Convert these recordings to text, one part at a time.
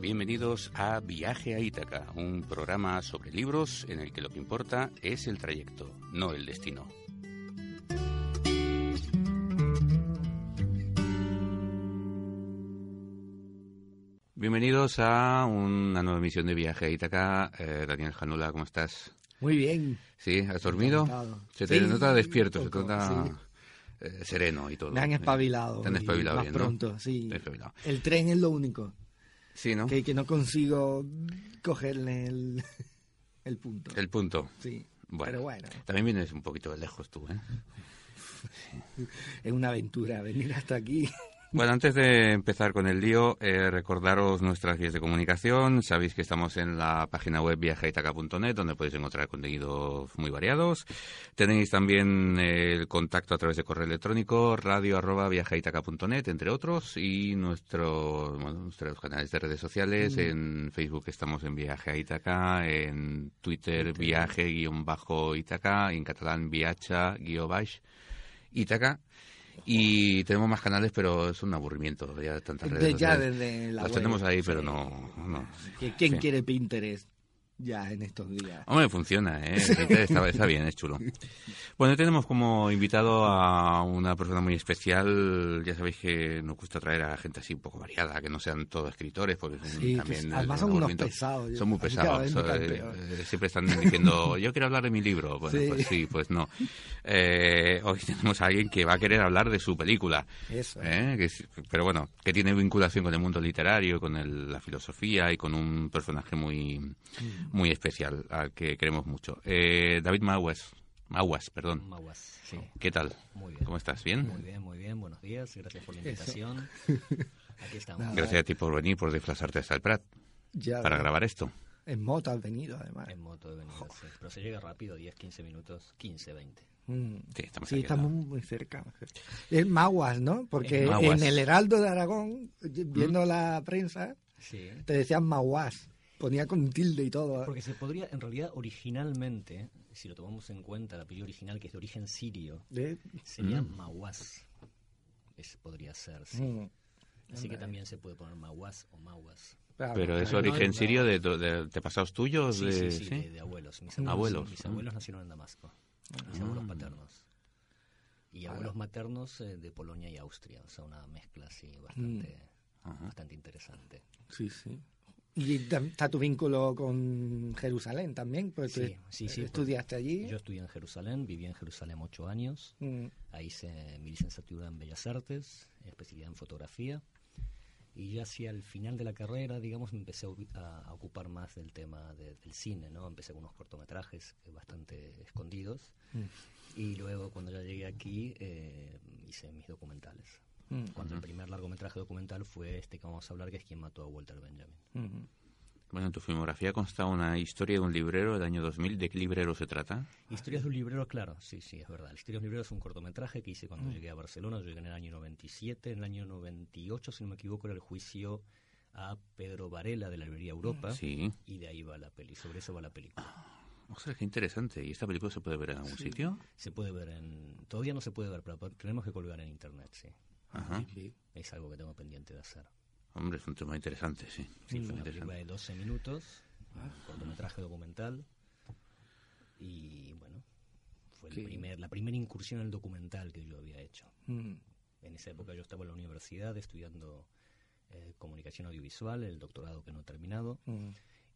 Bienvenidos a Viaje a Ítaca, un programa sobre libros en el que lo que importa es el trayecto, no el destino. Bienvenidos a una nueva emisión de Viaje a Ítaca. Eh, Daniel Janula, ¿cómo estás? Muy bien. ¿Sí? ¿Has dormido? Encantado. Se te Sí, nota despierto, se te nota sí. eh, sereno y todo. Me han espabilado. Te han espabilado más bien, ¿no? pronto, sí. Espabilado. El tren es lo único. Sí, ¿no? Que, que no consigo cogerle el, el punto. El punto. Sí. Bueno. Pero bueno, También vienes un poquito de lejos tú, ¿eh? es una aventura venir hasta aquí. Bueno, antes de empezar con el lío, eh, recordaros nuestras vías de comunicación. Sabéis que estamos en la página web viajeitaca.net, donde podéis encontrar contenidos muy variados. Tenéis también eh, el contacto a través de correo electrónico, radio arroba viajeitaca.net, entre otros, y nuestro, bueno, nuestros canales de redes sociales. En Facebook estamos en Viaje a Ítaca, en Twitter, viaje-ítaca, y en catalán viacha-baix Ítaca. Y tenemos más canales, pero es un aburrimiento. Ya tantas redes De- ya desde la Las web. tenemos ahí, pero no. no. ¿Quién Sí. quiere Pinterest ya en estos días? Hombre, funciona, ¿eh? Está, está bien, es chulo. Bueno, tenemos como invitado a una persona muy especial. Ya sabéis que nos gusta traer a gente así un poco variada, que no sean todos escritores, porque Sí, también además son un unos pesados. Son muy pesados. eh, eh, siempre están diciendo, yo quiero hablar de mi libro. Bueno, Sí. pues sí, pues no. Eh, hoy tenemos a alguien que va a querer hablar de su película. Eso. ¿eh? Que pero bueno, que tiene vinculación con el mundo literario, con el- la filosofía y con un personaje muy, Mm. Muy especial al que queremos mucho. Eh, David Maguas, Maguas, perdón. Maguas, sí. ¿Qué tal? Muy bien. ¿Cómo estás? ¿Bien? Muy bien, muy bien. Buenos días. Gracias por la invitación. Aquí estamos. Nada. Gracias a ti por venir, por desplazarte hasta el Prat Ya para ves. grabar esto. En moto has venido, además. En moto de venida, sí. Pero se llega rápido, 10, 15 minutos, 15, 20. Mm. Sí, estamos Sí, estamos muy cerca. Es Maguas, ¿no? Porque Maguas. en el Heraldo de Aragón, viendo la prensa, Sí. te decían Maguas. Ponía con tilde y todo. Porque se podría, en realidad, originalmente, si lo tomamos en cuenta, el apellido original, que es de origen sirio, ¿Eh? sería Mm. Ese podría ser, sí. Mm. Así que también se puede poner Maguas o Maguas. Claro, Pero es origen no- sirio de, de, de antepasados tuyos. Sí, de, sí, sí, ¿sí? De, de abuelos. Mis Abuelos. abuelos, mis Ah. abuelos nacieron en Damasco. Mis abuelos paternos. Y abuelos maternos eh, de Polonia y Austria. O sea, una mezcla así bastante, bastante interesante. Sí, sí. Y está tu vínculo con Jerusalén también, porque Sí, sí, sí, estudiaste allí. Yo estudié en Jerusalén, viví en Jerusalén ocho años. Mm. Ahí hice mi licenciatura en Bellas Artes, especialidad en fotografía. Y ya hacia el final de la carrera, digamos, me empecé a, ocupar más del tema de- del cine, ¿no? Empecé con unos cortometrajes bastante escondidos. Y luego, cuando ya llegué aquí, eh, hice mis documentales. Mm. Cuando el primer largometraje documental fue este que vamos a hablar, que es quien mató a Walter Benjamin. Mm. Bueno, en tu filmografía consta una historia de un librero del año 2000. ¿De qué librero se trata? Historias de un librero, claro, sí, sí, es verdad. Historias de un librero es un cortometraje que hice cuando llegué a Barcelona. Yo llegué en el año 97. En el año 98, si no me equivoco, era el juicio a Pedro Varela de la librería Europa. Sí. Y de ahí va la peli, sobre eso va la película. Ostras, qué interesante. ¿Y esta película se puede ver en algún sitio? Se puede ver en... Todavía no se puede ver, pero tenemos que colgar en internet, sí. Ajá. Sí. Es algo que tengo pendiente de hacer. Hombre, es un tema interesante, sí. Sí, fue una película interesante. de 12 minutos, cortometraje documental. Y bueno, fue el primer, la primera incursión en el documental que yo había hecho. Mm. En esa época yo estaba en la universidad estudiando eh, comunicación audiovisual, el doctorado que no he terminado, Mm.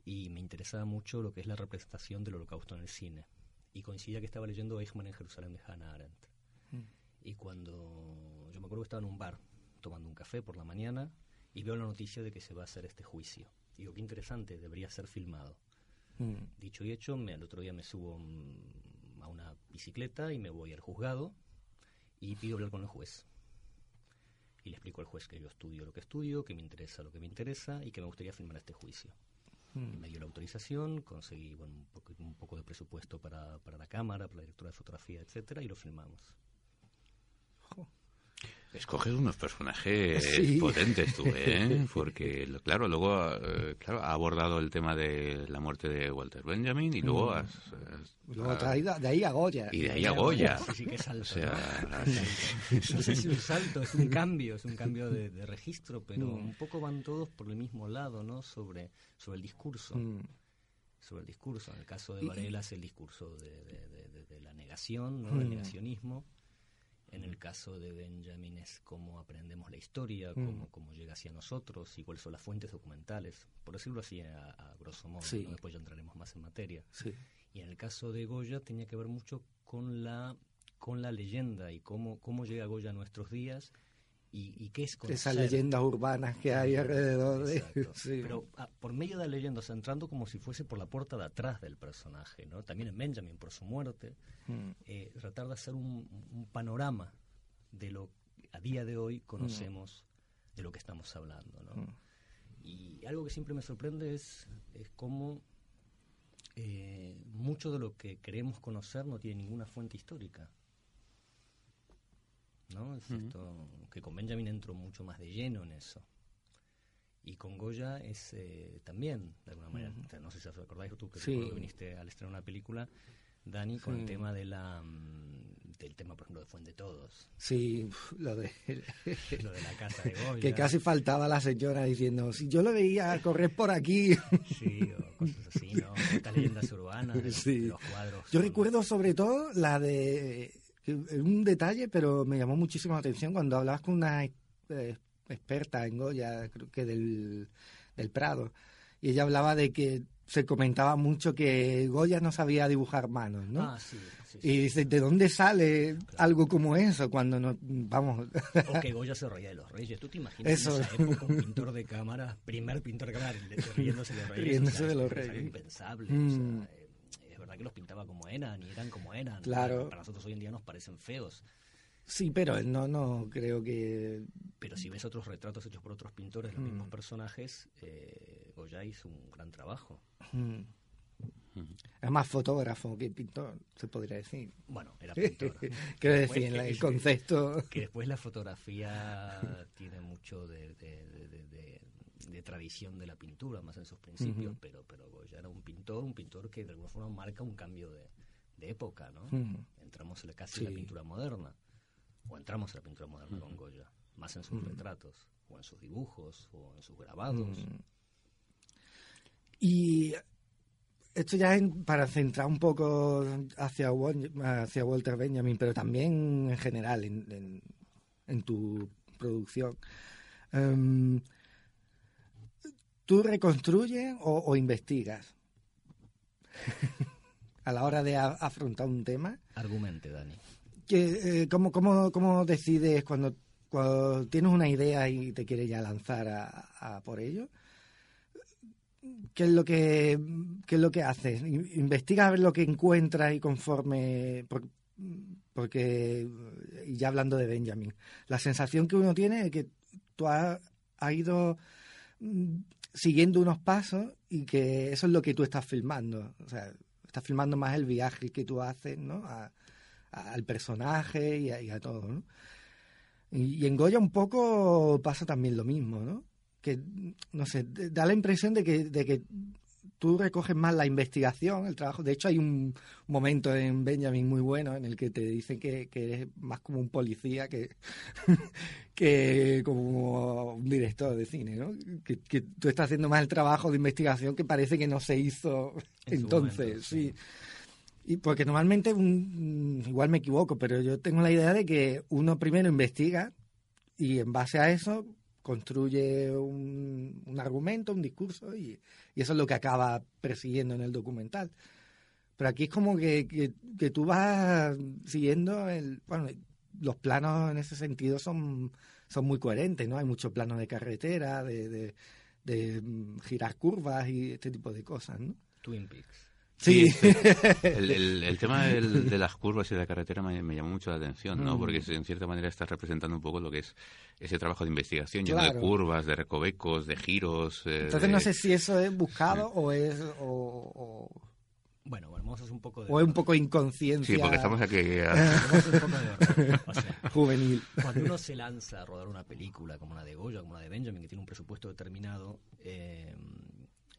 y me interesaba mucho lo que es la representación del holocausto en el cine. Y coincidía que estaba leyendo Eichmann en Jerusalén de Hannah Arendt. Mm. Y cuando yo me acuerdo que estaba en un bar tomando un café por la mañana y veo la noticia de que se va a hacer este juicio. Digo, qué interesante, debería ser filmado. Mm. Dicho y hecho, me, al otro día me subo mm, a una bicicleta y me voy al juzgado y pido hablar con el juez. Y le explico al juez que yo estudio lo que estudio, que me interesa lo que me interesa y que me gustaría filmar este juicio. Y me dio la autorización, conseguí bueno, un, poco, un poco de presupuesto para, para la cámara, para la directora de fotografía, etcétera, y lo filmamos. Escoges unos personajes Sí. potentes tú, ¿eh? Porque, claro, luego eh, claro, ha abordado el tema de la muerte de Walter Benjamin y luego has... has- Luego has- traído de ahí a Goya. y de ahí a Goya. Sí, sí, que salto. O sea, ¿no? No sé si un salto, es un cambio, es un cambio de, de registro, pero Mm. un poco van todos por el mismo lado, ¿no? Sobre, sobre el discurso. Mm. Sobre el discurso. En el caso de Varela es el discurso de, de- de- de- de la negación, ¿no? El Mm. negacionismo. En el caso de Benjamin es cómo aprendemos la historia, Mm. cómo, cómo llega hacia nosotros y cuáles son las fuentes documentales. Por decirlo así a, a grosso modo. Sí. ¿no? Después ya entraremos más en materia. Sí. Y en el caso de Goya tenía que ver mucho con la, con la leyenda y cómo, cómo llega Goya a nuestros días y, y qué es conocer. Esas leyendas urbanas que hay alrededor de... Sí. Pero ah, por medio de la leyenda, o sea, entrando como si fuese por la puerta de atrás del personaje, ¿no? También en Benjamin, por su muerte, Mm. eh, tratar de hacer un, un panorama de lo que a día de hoy conocemos de lo que estamos hablando, ¿no? Mm. Y algo que siempre me sorprende es, es cómo eh, mucho de lo que queremos conocer no tiene ninguna fuente histórica. ¿No? Es esto, que con Benjamin entro mucho más de lleno en eso. Y con Goya es eh, también, de alguna manera, o sea, no sé si os acordáis tú que, Sí. que viniste al estrenar una película, Dani, con el tema de la mm, del tema, por ejemplo, de Fuente Todos, Sí, lo de... lo de la casa de Goya. que casi faltaba la señora diciendo, si yo lo veía correr por aquí. Sí, o cosas así, ¿no? Estas leyendas urbanas, los, Sí. de los cuadros. Yo recuerdo sobre todo la de... que- Un detalle, pero me llamó muchísimo la atención cuando hablabas con una eh, experta en Goya, creo que del, del Prado, y ella hablaba de que se comentaba mucho que Goya no sabía dibujar manos, ¿no? Ah, sí, sí, sí. Y dice, ¿de dónde sale algo como eso cuando no, vamos, O que Goya se reía de los reyes. ¿Tú te imaginas Eso. en esa época un pintor de cámara, primer pintor de cámara, riéndose de los reyes? Riéndose O sea, de los es reyes. impensable. Mm. O sea, es verdad que los pintaba como eran y eran como eran. Claro. Para nosotros hoy en día nos parecen feos. sí, pero no, no creo que... Pero si ves otros retratos hechos por otros pintores, los Mm. mismos personajes, eh, Goya hizo un gran trabajo. mm, Es más fotógrafo que pintor, se podría decir. Bueno, era pintor. Quiero Después decir, el concepto... que después la fotografía tiene mucho de, de- de- de- de- tradición de la pintura, más en sus principios, pero, pero Goya era un pintor, un pintor que de alguna forma marca un cambio de, de época, ¿no? Entramos casi en la pintura moderna, o entramos en la pintura moderna con Goya, más en sus retratos, o en sus dibujos, o en sus grabados. Y esto ya para centrar un poco hacia, hacia Walter Benjamin, pero también en general en, en- en tu producción. Em, ¿Tú reconstruyes o, o investigas? a la hora de a- afrontar un tema. Argumente, Dani. que, eh, ¿cómo, cómo, cómo decides cuando, cuando tienes una idea y te quieres ya lanzar a, a por ello? ¿Qué es lo que, qué es lo que haces? In- ¿Investigas a ver lo que encuentras y conforme... por- porque, y ya hablando de Benjamin, la sensación que uno tiene es que tú has, has ido mm, siguiendo unos pasos y que eso es lo que tú estás filmando. O sea, estás filmando más el viaje que tú haces, ¿no? A- a- al personaje y a, y a todo, ¿no? Y, y en Goya un poco pasa también lo mismo, ¿no? Que, no sé, da la impresión de que, de que tú recoges más la investigación, el trabajo. De hecho, hay un momento en Benjamin muy bueno en el que te dicen que, que eres más como un policía que, que como un director de cine, ¿no? Que, que tú estás haciendo más el trabajo de investigación que parece que no se hizo En entonces, momento, sí. sí. Y porque normalmente, un- igual me equivoco, pero yo tengo la idea de que uno primero investiga y en base a eso construye un, un argumento, un discurso y, y eso es lo que acaba persiguiendo en el documental. Pero aquí es como que, que, que tú vas siguiendo el... Bueno, los planos en ese sentido son, son muy coherentes, ¿no? Hay muchos planos de carretera, de, de, de, mm, girar curvas y este tipo de cosas, ¿no? Twin Peaks. Sí, El, el- el tema del- de las curvas y de la carretera me, me llamó mucho la atención, ¿no? Mm. Porque en cierta manera estás representando un poco lo que es ese trabajo de investigación, lleno de Claro. curvas, de recovecos, de giros. eh, Entonces de- no sé si eso es buscado o es o, o- Bueno, bueno, vamos a hacer un poco de... O es un poco inconsciencia. Sí, porque estamos aquí... Vamos a hacer un poco de horror. O sea, juvenil. cuando uno se lanza a rodar una película como la de Goya, como la de Benjamin, que tiene un presupuesto determinado, eh,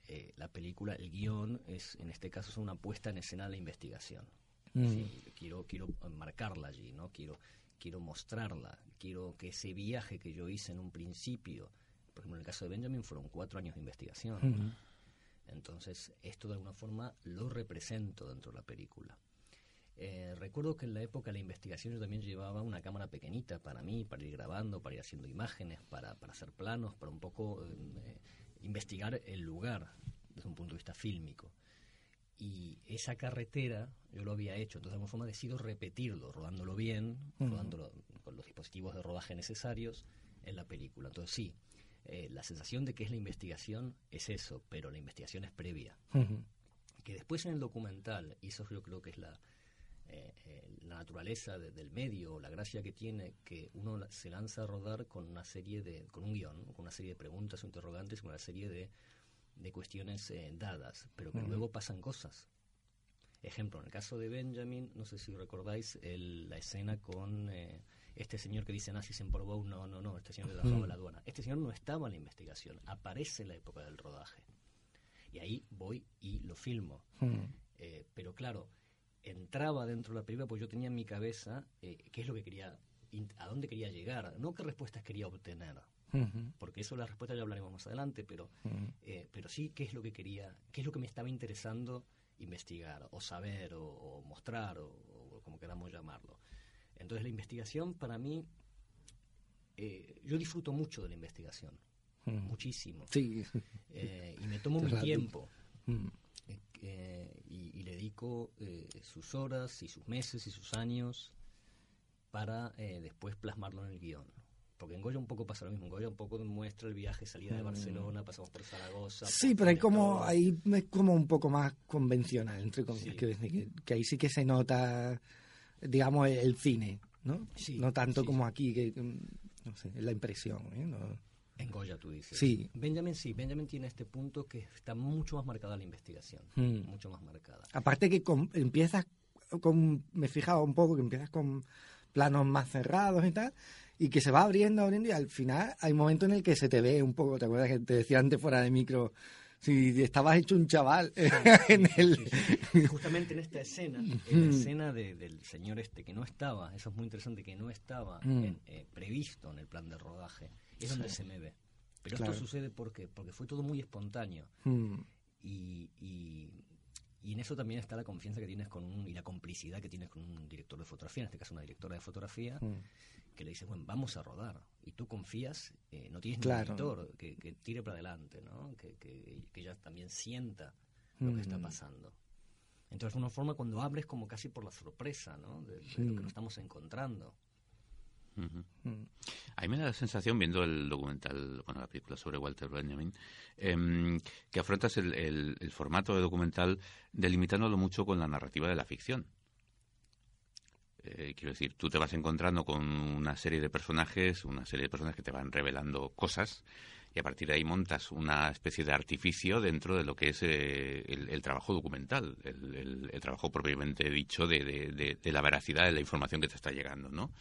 eh, la película, el guion, es en este caso es una puesta en escena de la investigación. Mm. Sí, quiero, quiero marcarla allí, ¿no? Quiero, quiero mostrarla, quiero que ese viaje que yo hice en un principio, por ejemplo, en el caso de Benjamin fueron cuatro años de investigación. Mm. Entonces, esto de alguna forma lo represento dentro de la película. Eh, recuerdo que en la época de la investigación yo también llevaba una cámara pequeñita para mí, para ir grabando, para ir haciendo imágenes, para, para hacer planos, para un poco eh, investigar el lugar desde un punto de vista fílmico. Y esa carretera yo lo había hecho, entonces de alguna forma decido repetirlo, rodándolo bien, rodándolo con los dispositivos de rodaje necesarios en la película. Entonces sí, eh, la sensación de que es la investigación es eso, pero la investigación es previa. Que después en el documental, y eso yo creo que es la, eh, eh, la naturaleza de- del medio, la gracia que tiene, que uno se lanza a rodar con una serie de, con un guion, con una serie de preguntas o interrogantes, con una serie de, de cuestiones eh, dadas, pero que Ujú. luego pasan cosas. Ejemplo, en el caso de Benjamin, no sé si recordáis el- la escena con eh, este señor que dice nazis en Portbou, no, no, no, este señor que trabajaba en la aduana. Este señor no estaba en la investigación, aparece en la época del rodaje. Y ahí voy y lo filmo. Mm. Eh, pero claro, entraba dentro de la película porque yo tenía en mi cabeza eh, qué es lo que quería, a dónde quería llegar, no qué respuestas quería obtener, porque eso la respuesta ya hablaremos más adelante, pero, eh, pero sí qué es lo que quería, qué es lo que me estaba interesando investigar, o saber, o, o mostrar, o, o como queramos llamarlo. Entonces la investigación para mí, eh, yo disfruto mucho de la investigación, muchísimo, Sí. eh, y me tomo mi tiempo. Mm. eh, eh, y, y le dedico eh, sus horas y sus meses y sus años para eh, después plasmarlo en el guion. Porque en Goya un poco pasa lo mismo. En Goya un poco muestra el viaje, salida de Mm. Barcelona, pasamos por Zaragoza. Sí, pero hay como, ahí es como un poco más convencional, entre comillas, Sí. que, que ahí sí que se nota, digamos, el, el cine, ¿no? Sí, no tanto sí, como aquí, que, mm, no sé, la impresión, ¿eh? No- En Goya tú dices. Sí. Benjamin sí, Benjamin tiene este punto que está mucho más marcada la investigación. Mm. Mucho más marcada. Aparte que con- empiezas con, me he fijado un poco que empiezas con planos más cerrados y tal, y que se va abriendo, abriendo, y al final hay momentos en el que se te ve un poco, ¿te acuerdas que te decía antes fuera de micro? Si estabas hecho un chaval en el... Justamente en esta escena, en la escena de- del señor este que no estaba, eso es muy interesante, que no estaba Mm. en- eh, previsto en el plan de rodaje, es donde se me ve. Pero Claro. esto sucede porque, porque fue todo muy espontáneo. Mm, Y, y, y en eso también está la confianza que tienes con un, y la complicidad que tienes con un director de fotografía, en este caso una directora de fotografía, mm. que le dice, bueno, vamos a rodar. Y tú confías, eh, no tienes Claro. un editor que, que tire para adelante, ¿no? que, que, que ella también sienta lo que está Mm. pasando. Entonces, de una forma, cuando abres como casi por la sorpresa, ¿no? De, de lo que nos estamos encontrando. Mm. A mí me da la sensación, viendo el documental, bueno, la película sobre Walter Benjamin, em, que afrontas el, el- el formato de documental delimitándolo mucho con la narrativa de la ficción. Eh, quiero decir, tú te vas encontrando con una serie de personajes, una serie de personas que te van revelando cosas, y a partir de ahí montas una especie de artificio dentro de lo que es eh, el, el trabajo documental, el, el- el trabajo propiamente dicho de, de- de- de la veracidad de la información que te está llegando, ¿no?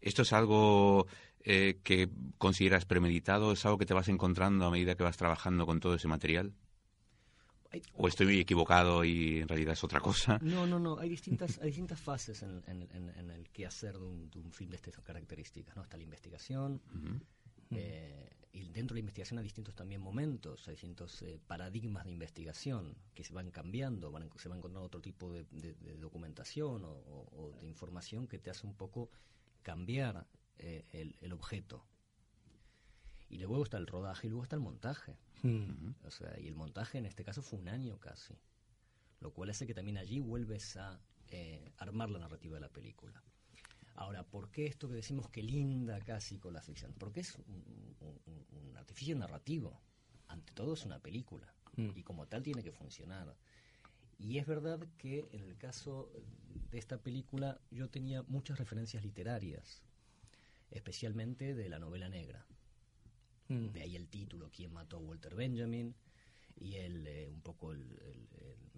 ¿Esto es algo eh, que consideras premeditado? ¿Es algo que te vas encontrando a medida que vas trabajando con todo ese material? ¿O estoy equivocado y en realidad es otra cosa? No, no, no. Hay distintas, hay distintas fases en, en- en- en el quehacer de un, de un film de estas características. ¿no? Está la investigación, eh, y dentro de la investigación hay distintos también momentos, hay distintos eh, paradigmas de investigación que se van cambiando, van, se va encontrando otro tipo de, de- de documentación o de información que te hace un poco cambiar eh, el, el objeto. Y luego está el rodaje y luego está el montaje. Mm. O sea, y el montaje en este caso fue un año casi. Lo cual hace que también allí vuelves a eh, armar la narrativa de la película. Ahora, ¿por qué esto que decimos que linda casi con la ficción? Porque es un, un- un- un artificio narrativo. Ante todo es una película. Mm. Y como tal tiene que funcionar. Y es verdad que en el caso de esta película yo tenía muchas referencias literarias, especialmente de la novela negra. Mm. De ahí el título, ¿Quién mató a Walter Benjamin? Y el, eh, un poco el, el- el-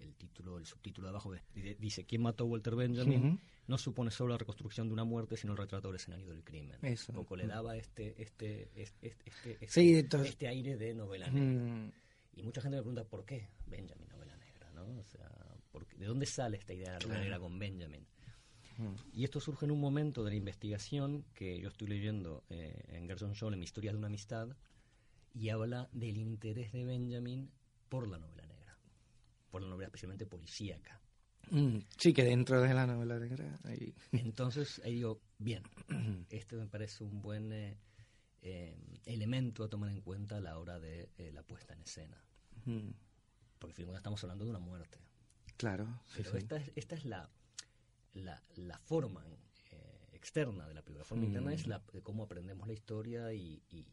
el título, el subtítulo de abajo dice ¿Quién mató a Walter Benjamin? No supone solo la reconstrucción de una muerte, sino el retrato del escenario del crimen. Eso. Un poco le daba este, este, este, este, este, este aire de novela negra. Y mucha gente me pregunta ¿por qué Benjamin? ¿No? O sea, ¿de dónde sale esta idea de la novela negra con Benjamin? Y esto surge en un momento de la investigación que yo estoy leyendo eh, en Gerson Shaw, en Mi historia de una amistad, y habla del interés de Benjamin por la novela negra, por la novela especialmente policíaca. Mm, sí, que dentro de la novela negra. Entonces, ahí digo, bien, este me parece un buen eh, eh, elemento a tomar en cuenta a la hora de la puesta en escena. Porque estamos hablando de una muerte. Claro. Pero Esta, es, esta es la la, la forma eh, externa de la película. La forma interna es mm. la, de cómo aprendemos la historia y, y,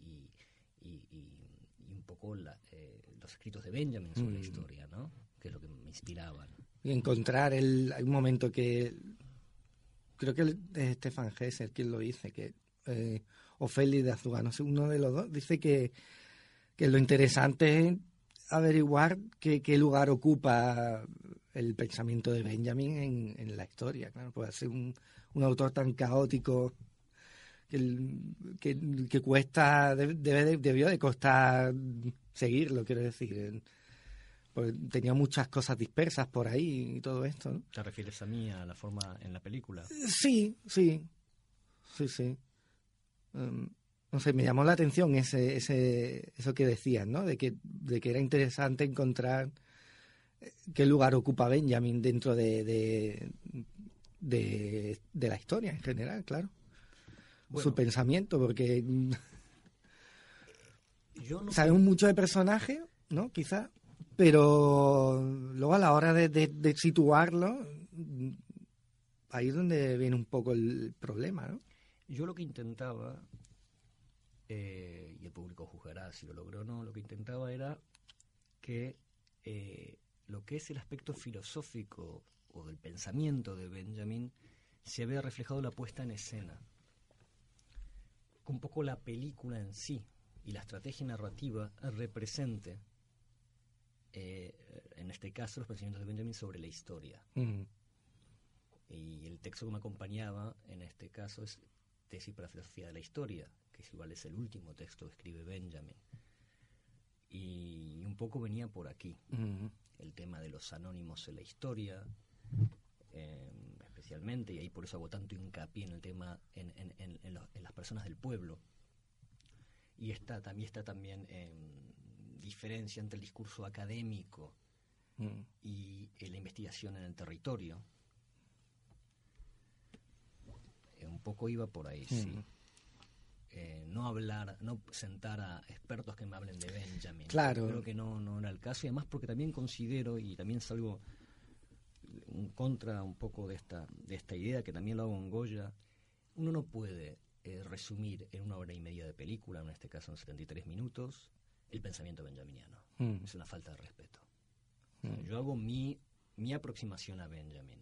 y, y un poco la, eh, los escritos de Benjamin sobre la mm. historia, ¿no? Que es lo que me inspiraban. Y encontrar el, hay un momento que creo que es Stefan Hesser quien lo dice, que eh, Ofeli de Azúa, no sé, uno de los dos, dice que, que lo interesante es averiguar qué, qué lugar ocupa el pensamiento de Benjamin en, en la historia. Claro, puede ser un, un autor tan caótico que, que, cuesta, debe, debió de costar seguirlo, quiero decir. Pues tenía muchas cosas dispersas por ahí y todo esto. ¿Te refieres a mí, a la forma en la película? Sí, sí, sí, sí. Um, no sé, me llamó la atención ese, ese, eso que decías, ¿no? De que, de que era interesante encontrar qué lugar ocupa Benjamin dentro de, de, de, la historia en general, claro. Su pensamiento, porque sabemos mucho de personaje, ¿no? Quizá, pero luego a la hora de, de, situarlo, ahí es donde viene un poco el problema, ¿no? Yo lo que intentaba, eh, y el público juzgará si lo logró o no, lo que intentaba era que eh, lo que es el aspecto filosófico o del pensamiento de Benjamin se había reflejado la puesta en escena. Un poco la película en sí y la estrategia narrativa represente, eh, en este caso, los pensamientos de Benjamin sobre la historia. Y el texto que me acompañaba, en este caso, es Tesis para la Filosofía de la Historia, que es igual es el último texto que escribe Benjamin. Y un poco venía por aquí el tema de los anónimos en la historia, em, especialmente, y ahí por eso hago tanto hincapié en el tema, en, en, las personas del pueblo. Y está, también está también en diferencia entre el discurso académico mm. y eh, la investigación en el territorio. Eh, un poco iba por ahí, sí. Eh, no hablar, no sentar a expertos que me hablen de Benjamin. Claro. Creo que no, no era el caso y además porque también considero y también salgo en contra un poco de esta, de esta idea que también lo hago en Goya. Uno no puede eh, resumir en una hora y media de película, en este caso en 73 minutos, el pensamiento benjaminiano. Mm. Es una falta de respeto. Mm. yo hago mi, mi aproximación a Benjamin.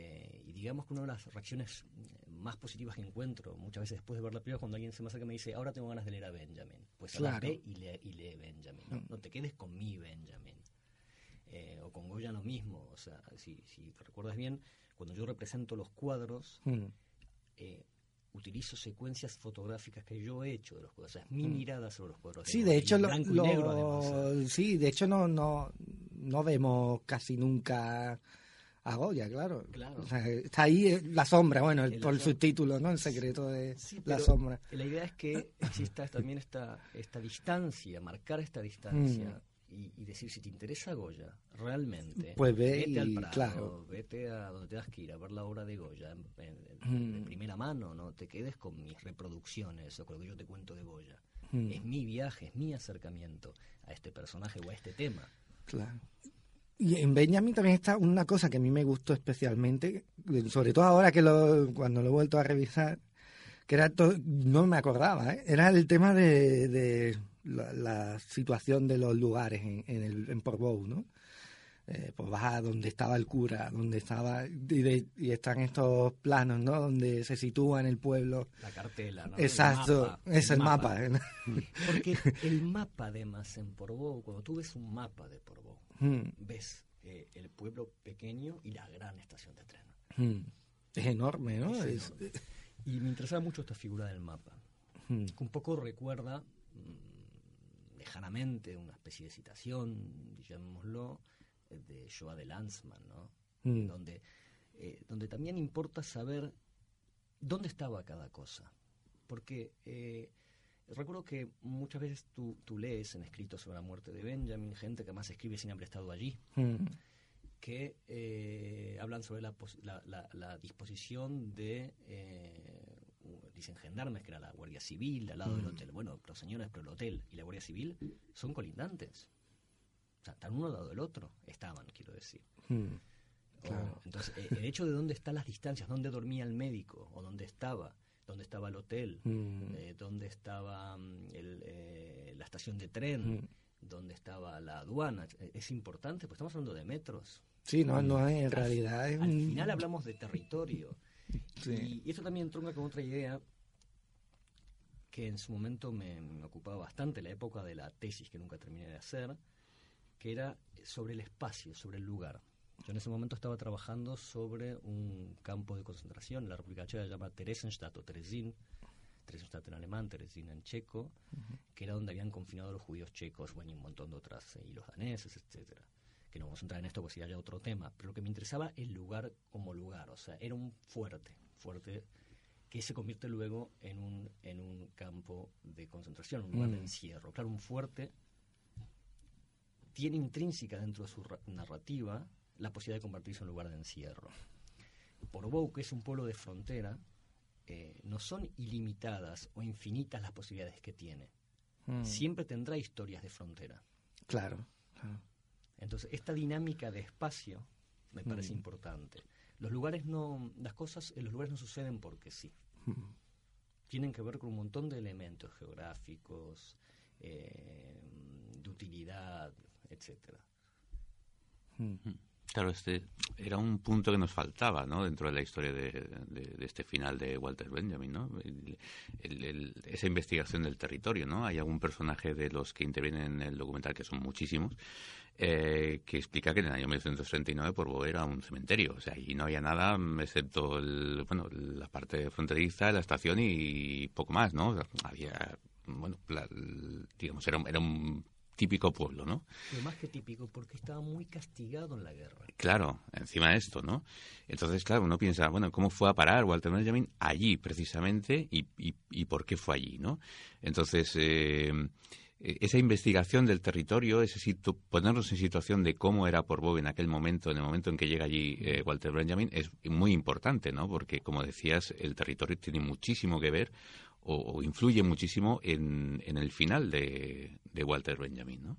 Eh, y digamos que una de las reacciones más positivas que encuentro muchas veces después de ver la película cuando alguien se me acerca y me dice, ahora tengo ganas de leer a Benjamin. Pues claro. ve y lee, y lee Benjamin. Mm. ¿no? te quedes con mi Benjamin. Eh, o con Goya lo mismo. O sea, si, si te recuerdas bien, cuando yo represento los cuadros, mm. eh, utilizo secuencias fotográficas que yo he hecho de los cuadros. O sea, es mi mm. mirada sobre los cuadros. Sí, de hecho, lo, sí, de hecho no, no, no vemos casi nunca a Goya, claro. está ahí eh, la sombra, bueno, por el subtítulo, ¿no? El secreto de la sombra. La idea es que exista también esta, esta distancia, marcar esta distancia. Mm. Y, decir, si te interesa Goya, realmente, pues vete al Prado, claro. vete a donde tengas que ir a ver la obra de Goya en, mm. primera mano, no te quedes con mis reproducciones o con lo que yo te cuento de Goya. Mm. Es mi viaje, es mi acercamiento a este personaje o a este tema. Claro. Y en Benjamin también está una cosa que a mí me gustó especialmente, sobre todo ahora que lo, cuando lo he vuelto a revisar, que era no me acordaba, ¿eh? era el tema de, la, situación de los lugares en, en, el, en Portbou, ¿no? Eh, pues vas a donde estaba el cura, donde estaba, y, y, están estos planos, ¿no? Donde se sitúa en el pueblo. La cartela, ¿no? Exacto, es el mapa. ¿eh? Porque el mapa, además, en Portbou, cuando tú ves un mapa de Portbou, Hmm. ves eh, el pueblo pequeño y la gran estación de tren. Mm. Es enorme, ¿no? Es enorme. Y me interesaba mucho esta figura del mapa, Mm. que un poco recuerda mm, lejanamente una especie de citación, llamémoslo, eh, de Joa de Lanzmann, ¿no? Mm. donde, eh, donde también importa saber dónde estaba cada cosa. Porque eh, recuerdo que muchas veces tú, tú lees en escritos sobre la muerte de Benjamin, gente que más escribe sin haber estado allí, Mm. que eh, hablan sobre la, la, la- la disposición de, eh, dicen gendarmes, que era la Guardia Civil, al lado del hotel. Bueno, los señores, pero el hotel y la Guardia Civil son colindantes. O sea, están uno al lado del otro, estaban, quiero decir. Mm. O- Claro. entonces, eh, el hecho de dónde están las distancias, dónde dormía el médico, o dónde estaba, dónde estaba el hotel, Mm. eh, dónde estaba mm, el, eh, la estación de tren, Mm. dónde estaba la aduana, es importante, pues estamos hablando de metros. Sí, no, no es en realidad. Es Al final hablamos de territorio. Sí. Y eso también tronca con otra idea que en su momento me, me ocupaba bastante, la época de la tesis que nunca terminé de hacer, que era sobre el espacio, sobre el lugar. Yo en ese momento estaba trabajando sobre un campo de concentración en la República Checa que se llama Theresienstadt o Teresin, Theresienstadt en alemán, Teresin en checo, que era donde habían confinado a los judíos checos, bueno, y un montón de otras, eh, y los daneses, etcétera que no vamos a entrar en esto porque sería ya otro tema, pero lo que me interesaba el lugar como lugar, o sea, era un fuerte, fuerte que se convierte luego en un, en un campo de concentración, un lugar de Mm. encierro. Claro, un fuerte tiene intrínseca dentro de su ra- narrativa la posibilidad de convertirse en un lugar de encierro. Portbou, que es un pueblo de frontera, eh, no son ilimitadas o infinitas las posibilidades que tiene. Mm. Siempre tendrá historias de frontera. Claro. claro. Entonces, esta dinámica de espacio me parece Mm. importante. Los lugares no, las cosas en los lugares no suceden porque sí. Mm. Tienen que ver con un montón de elementos geográficos, eh, de utilidad, etcétera. Mm. Claro, este era un punto que nos faltaba, ¿no? Dentro de la historia de, este final de Walter Benjamin, ¿no? El- esa investigación del territorio, ¿no? Hay algún personaje de los que intervienen en el documental, que son muchísimos, eh, que explica que en el año 1939 Portbou era un cementerio, o sea, y no había nada excepto el, bueno, la parte fronteriza, la estación y poco más, ¿no? Había, bueno, la- digamos, era, era un típico pueblo, ¿no? Pero más que típico, porque estaba muy castigado en la guerra. Claro, encima de esto, ¿no? Entonces, claro, uno piensa, bueno, ¿cómo fue a parar Walter Benjamin allí precisamente y, y, y por qué fue allí, ¿no? Entonces, eh, esa investigación del territorio, ese situ- ponernos en situación de cómo era por Bob en aquel momento, en el momento en que llega allí eh, Walter Benjamin, es muy importante, ¿no? Porque, como decías, el territorio tiene muchísimo que ver o, o influye muchísimo en, en el final de, de Walter Benjamin, ¿no?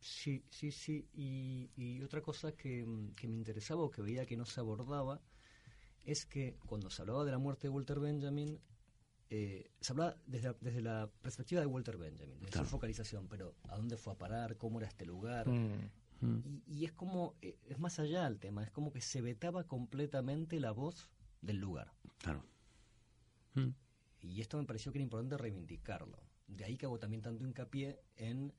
Sí, sí, sí. Y, y otra cosa que, mm, que me interesaba o que veía que no se abordaba es que cuando se hablaba de la muerte de Walter Benjamin, eh, se hablaba desde la, desde la perspectiva de Walter Benjamin, de Claro. su focalización, pero ¿a dónde fue a parar? ¿Cómo era este lugar? Mm. Y, y es como, eh, es más allá el tema, es como que se vetaba completamente la voz del lugar. Claro. Mm. Y esto me pareció que era importante reivindicarlo. De ahí que hago también tanto hincapié en,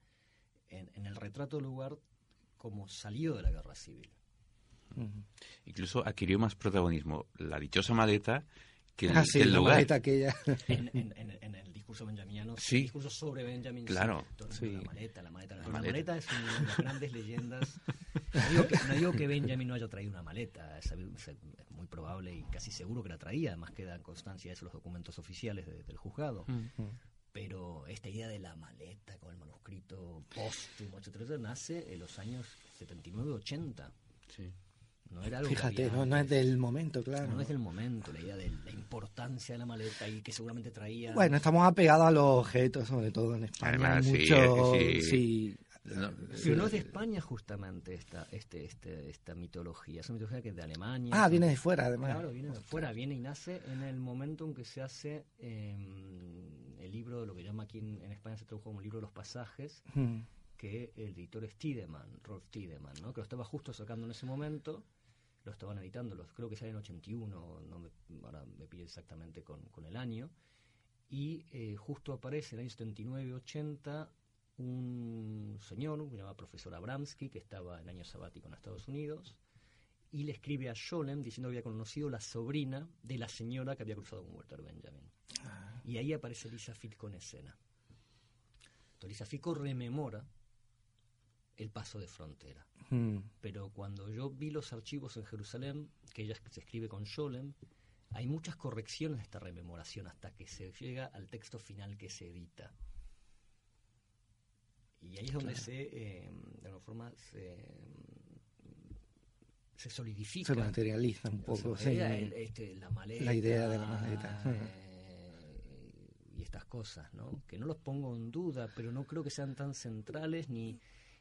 en, en el retrato del lugar como salido de la guerra civil. Mm. Incluso adquirió más protagonismo la dichosa maleta que el, Ah, sí, que el la lugar. maleta aquella. En, en- en- en el discurso benjaminiano, Sí. el discurso sobre Benjamin. Claro. Sí. La maleta, la maleta. La La, maleta. maleta es una de las grandes leyendas. No digo, que, no digo que Benjamin no haya traído una maleta, es, muy probable y casi seguro que la traía, además quedan constancia de eso en los documentos oficiales de- del juzgado. Mm. Pero esta idea de la maleta con el manuscrito póstumo, etcétera, nace en los años 79-80. Sí. No era algo Fíjate, había no, no es del momento, claro. No es del momento, la idea de la importancia de la maleta y que seguramente traía... Bueno, estamos apegados a los objetos, sobre todo en España. Además, Hay sí, mucho, sí. sí. No, pero no es de España justamente esta, este, este, esta mitología, es una mitología que es de Alemania. Ah, viene de fuera, además. Claro, viene de fuera, viene y nace en el momento en que se hace eh, el libro, lo que llama aquí en, en España se tradujo como el libro de los pasajes, Mm. que el editor es Tiedemann, Rolf Tiedemann, ¿no? que lo estaba justo sacando en ese momento, lo estaban editando, los, creo que sale en 81, no me, ahora me pide exactamente con, con el año, y eh, justo aparece en el año 79 80 un señor, que se llama profesor Abramsky, que estaba en año sabático en Estados Unidos, y le escribe a Scholem diciendo que había conocido la sobrina de la señora que había cruzado con Walter Benjamin. Ah. Y ahí aparece Lisa Fico en escena. Entonces Lisa Fico rememora el paso de frontera. Mm. Pero cuando yo vi los archivos en Jerusalén, que ella se escribe con Scholem, hay muchas correcciones de esta rememoración hasta que se llega al texto final que se edita. Y ahí es donde se, eh, de alguna forma, se, se solidifica. Se materializa un poco, se sí. materializa el- este, la maleta. La idea de la maleta. eh, y estas cosas, ¿no? Que no los pongo en duda, pero no creo que sean tan centrales ni,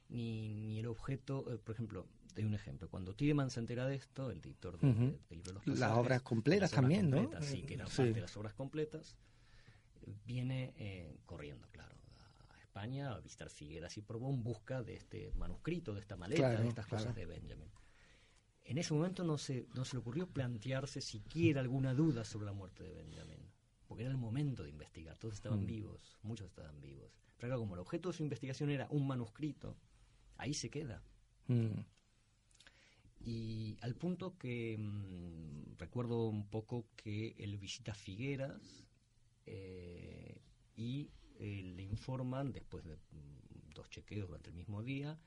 ni, ni el objeto. eh, por ejemplo, te doy un ejemplo. Cuando Tiedemann se entera de esto, el editor de- Ujú. de- del libro de los Las pasajes, obras completas las obras también, ¿no? completas, Sí, que eran Sí. parte de las obras completas. Viene eh, corriendo, claro, a España a visitar Figueras y probó en busca de este manuscrito, de esta maleta, Claro, de estas claro. cosas de Benjamin. En ese momento no se, no se le ocurrió plantearse siquiera alguna duda sobre la muerte de Benjamin, porque era el momento de investigar, todos estaban Mm. vivos, muchos estaban vivos. Pero claro, como el objeto de su investigación era un manuscrito, ahí se queda. Mm. Y al punto que mm, recuerdo un poco que él visita Figueras eh, y eh, le informan, después de mm, dos chequeos durante el mismo día,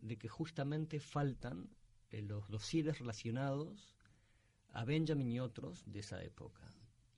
de que justamente faltan eh, los dosieres relacionados a Benjamin y otros de esa época.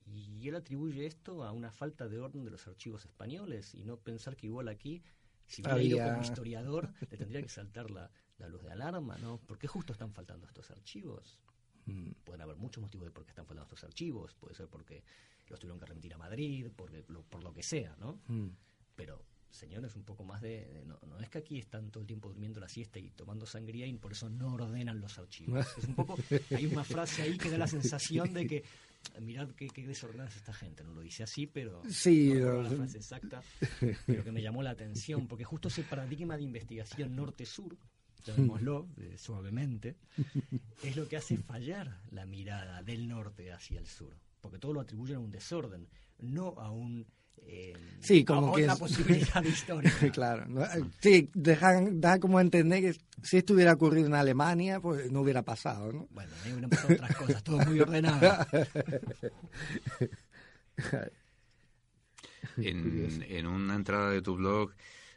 Y él atribuye esto a una falta de orden de los archivos españoles y no pensar que igual aquí, si hubiera ido como historiador, le tendría que saltar la, la luz de alarma, ¿no? ¿Por qué justo están faltando estos archivos? Mm. Pueden haber muchos motivos de por qué están faltando estos archivos. Puede ser porque los tuvieron que remitir a Madrid, porque, lo- por lo que sea, ¿no? Mm. Pero, señores, un poco más de... de- no, no es que aquí están todo el tiempo durmiendo la siesta y tomando sangría y por eso no ordenan los archivos. Es un poco... Hay una frase ahí que da la sensación de que... Mirad qué, qué desordenada es esta gente. No lo dice así, pero... Sí, no la frase exacta, pero que me llamó la atención, porque justo ese paradigma de investigación norte-sur, llamémoslo eh, suavemente, es lo que hace fallar la mirada del norte hacia el sur, porque todo lo atribuyen a un desorden, no a un eh, Sí, como a que otra es- posibilidad histórica. Claro, ¿no? sí, dejan, da como a entender que si esto hubiera ocurrido en Alemania, pues no hubiera pasado, ¿no? Bueno, ahí hubieran pasado otras cosas, todo muy ordenado. En, en una entrada de tu blog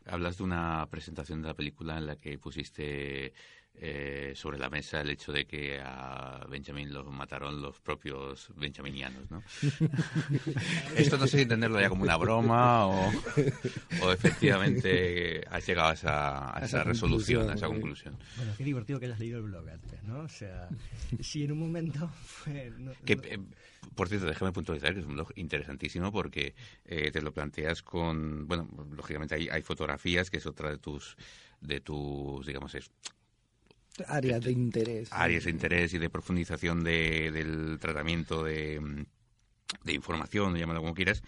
hablas de una presentación de la película en la que pusiste eh, sobre la mesa el hecho de que a Benjamin lo mataron los propios benjaminianos, ¿no? Esto no sé si entenderlo ya como una broma o, o efectivamente has llegado a esa, a A esa esa resolución, a esa conclusión. Bueno, qué divertido que hayas leído el blog antes, ¿no? O sea, si en un momento fue... no- Que, no- eh, por cierto, déjame puntualizar que es un blog interesantísimo porque eh, te lo planteas con, bueno, lógicamente hay, hay fotografías que es otra de tus, de tus, digamos, es, Áreas de interés. áreas de interés y de profundización de, del tratamiento de, mm, de información, llámalo como quieras,